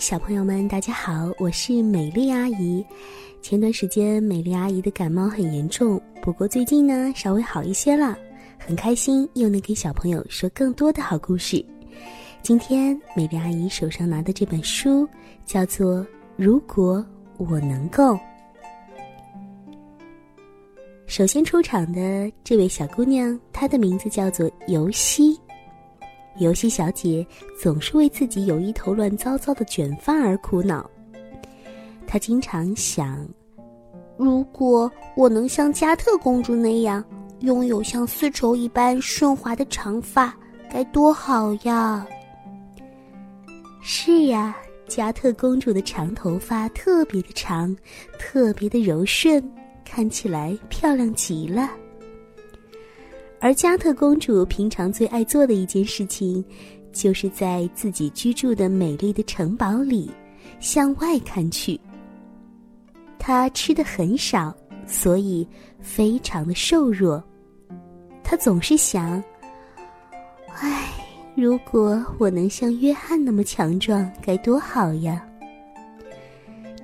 小朋友们，大家好，我是美丽阿姨。前段时间，美丽阿姨的感冒很严重，不过最近呢，稍微好一些了。很开心又能给小朋友说更多的好故事。今天，美丽阿姨手上拿的这本书叫做《如果我能够》。首先出场的这位小姑娘，她的名字叫做尤西。尤西小姐总是为自己有一头乱糟糟的卷发而苦恼。她经常想：如果我能像加特公主那样拥有像丝绸一般顺滑的长发，该多好呀！是呀，加特公主的长头发特别的长，特别的柔顺。看起来漂亮极了。而加特公主平常最爱做的一件事情，就是在自己居住的美丽的城堡里向外看去。她吃的很少，所以非常的瘦弱。她总是想：“唉，如果我能像约翰那么强壮，该多好呀！”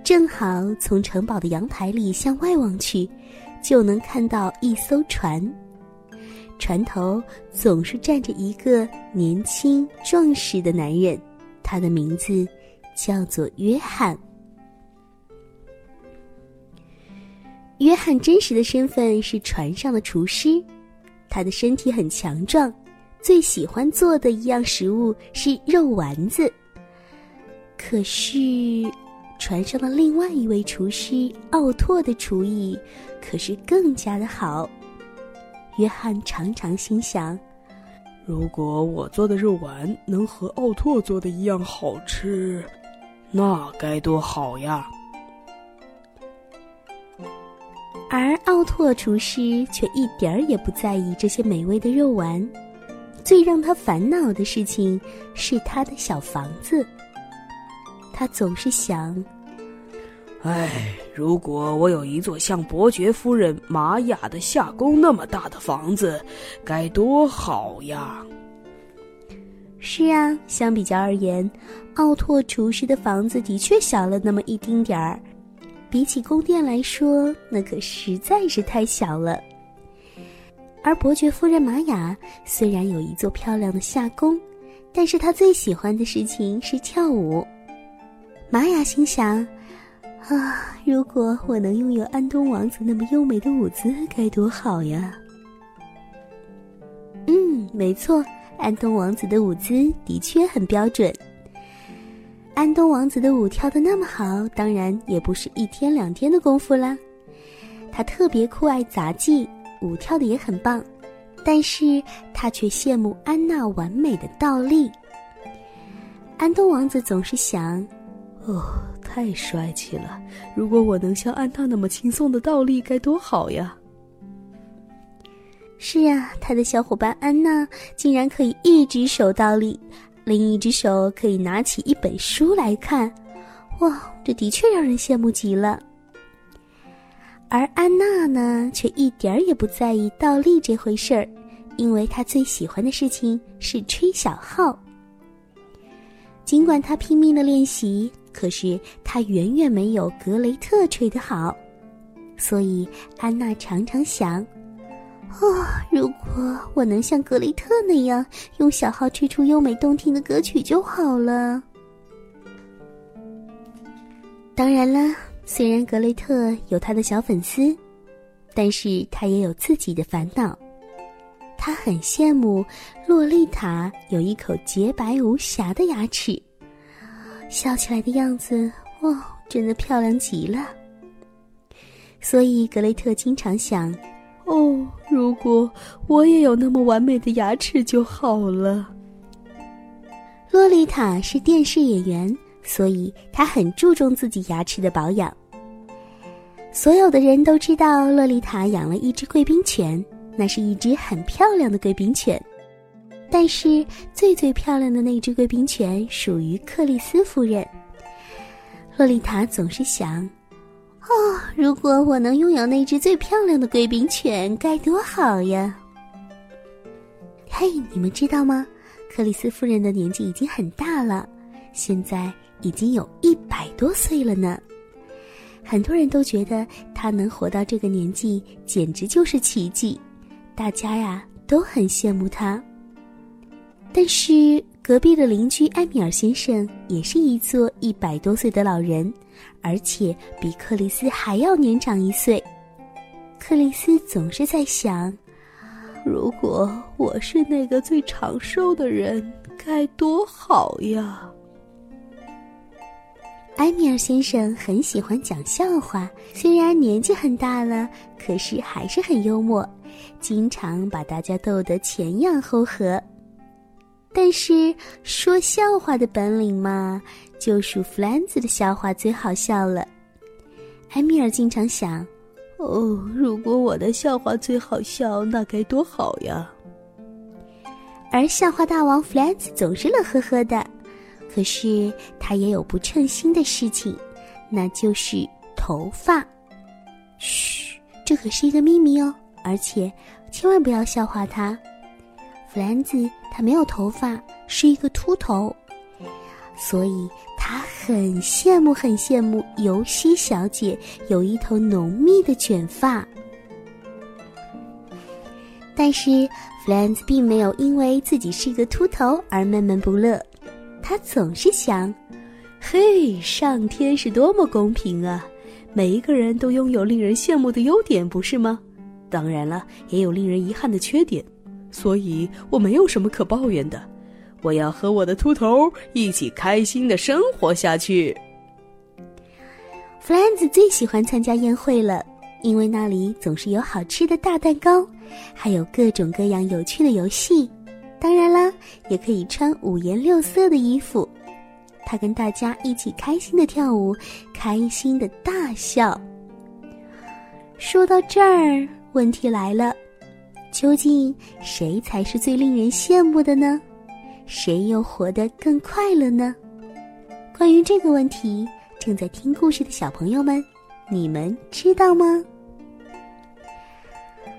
正好从城堡的阳台里向外望去，就能看到一艘船，船头总是站着一个年轻壮实的男人，他的名字叫做约翰。约翰真实的身份是船上的厨师，他的身体很强壮，最喜欢做的一样食物是肉丸子。可是。船上的另外一位厨师奥拓的厨艺可是更加的好。约翰常常心想：如果我做的肉丸能和奥拓做的一样好吃，那该多好呀！而奥拓厨师却一点儿也不在意这些美味的肉丸，最让他烦恼的事情是他的小房子。他总是想：“哎，如果我有一座像伯爵夫人玛雅的夏宫那么大的房子，该多好呀！”是啊，相比较而言，奥拓厨师的房子的确小了那么一丁点儿，比起宫殿来说，那可实在是太小了。而伯爵夫人玛雅虽然有一座漂亮的夏宫，但是她最喜欢的事情是跳舞。玛雅心想：“啊，如果我能拥有安东王子那么优美的舞姿，该多好呀！”嗯，没错，安东王子的舞姿的确很标准。安东王子的舞跳的那么好，当然也不是一天两天的功夫啦。他特别酷爱杂技，舞跳的也很棒，但是他却羡慕安娜完美的倒立。安东王子总是想。哦，太帅气了！如果我能像安娜那么轻松的倒立，该多好呀！是呀，他的小伙伴安娜竟然可以一只手倒立，另一只手可以拿起一本书来看，哇，这的确让人羡慕极了。而安娜呢，却一点儿也不在意倒立这回事儿，因为她最喜欢的事情是吹小号。尽管她拼命的练习。可是他远远没有格雷特吹得好，所以安娜常常想：哦，如果我能像格雷特那样用小号吹出优美动听的歌曲就好了。当然了，虽然格雷特有他的小粉丝，但是他也有自己的烦恼。他很羡慕洛丽塔有一口洁白无瑕的牙齿。笑起来的样子，哦，真的漂亮极了。所以格雷特经常想：哦，如果我也有那么完美的牙齿就好了。洛丽塔是电视演员，所以她很注重自己牙齿的保养。所有的人都知道，洛丽塔养了一只贵宾犬，那是一只很漂亮的贵宾犬。但是最最漂亮的那只贵宾犬属于克里斯夫人。洛丽塔总是想：哦，如果我能拥有那只最漂亮的贵宾犬，该多好呀！嘿，你们知道吗？克里斯夫人的年纪已经很大了，现在已经有一百多岁了呢。很多人都觉得她能活到这个年纪，简直就是奇迹。大家呀都很羡慕她。但是隔壁的邻居埃米尔先生也是一座一百多岁的老人，而且比克里斯还要年长一岁。克里斯总是在想。如果我是那个最长寿的人，该多好呀！埃米尔先生很喜欢讲笑话，虽然年纪很大了，可是还是很幽默，经常把大家逗得前仰后合。但是说笑话的本领嘛，就属弗兰兹的笑话最好笑了。埃米尔经常想。哦，如果我的笑话最好笑，那该多好呀！而笑话大王弗兰兹总是乐呵呵的，可是他也有不称心的事情，那就是头发。嘘，这可是一个秘密哦，而且千万不要笑话他。弗兰兹他没有头发，是一个秃头，所以。他很羡慕，很羡慕尤西小姐有一头浓密的卷发。但是弗兰兹并没有因为自己是个秃头而闷闷不乐，他总是想：“嘿，上天是多么公平啊！每一个人都拥有令人羡慕的优点，不是吗？当然了，也有令人遗憾的缺点，所以我没有什么可抱怨的。”我要和我的秃头一起开心的生活下去。弗兰兹最喜欢参加宴会了，因为那里总是有好吃的大蛋糕，还有各种各样有趣的游戏。当然啦，也可以穿五颜六色的衣服。他跟大家一起开心的跳舞，开心的大笑。说到这儿，问题来了：究竟谁才是最令人羡慕的呢？谁又活得更快乐呢？关于这个问题，正在听故事的小朋友们，你们知道吗？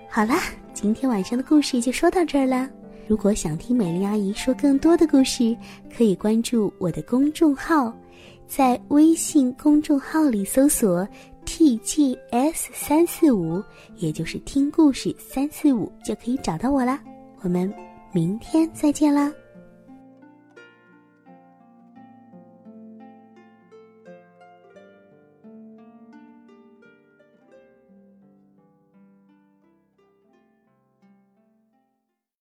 好啦，今天晚上的故事就说到这儿了。如果想听美丽阿姨说更多的故事，可以关注我的公众号，在微信公众号里搜索 “tgs 三四五”，也就是听故事三四五，就可以找到我啦。我们明天再见啦！